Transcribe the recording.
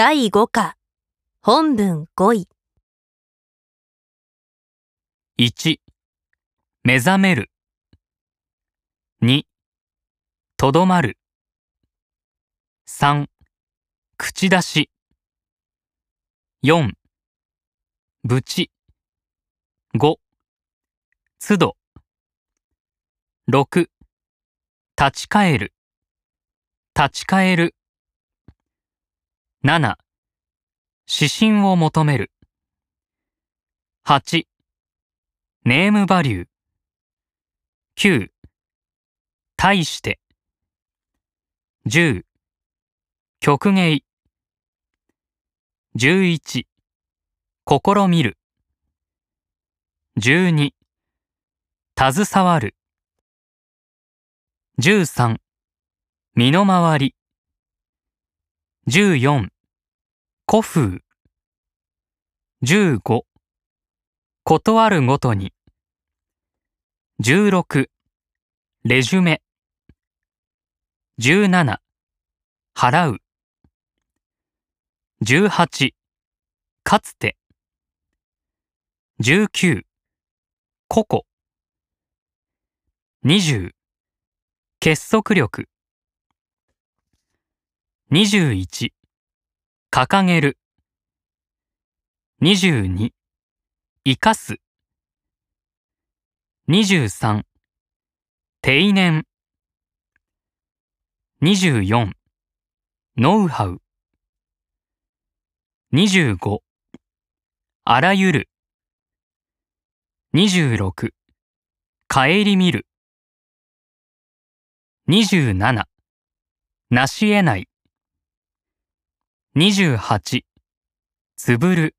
第5課。本文5位。1目覚める。2とどまる。3口出し。4ぶち。5都度。6立ち返る。立ち返る。7指針を求める。8ネームバリュー。9対して。10曲芸。11試みる。12携わる。13身の回り。14古風。15断るごとに。16レジュメ。17払う。18かつて。19個々。20結束力。21掲げる。22生かす。23定年24ノウハウ。25あらゆる。26顧みる。27なし得ない。28つぶる。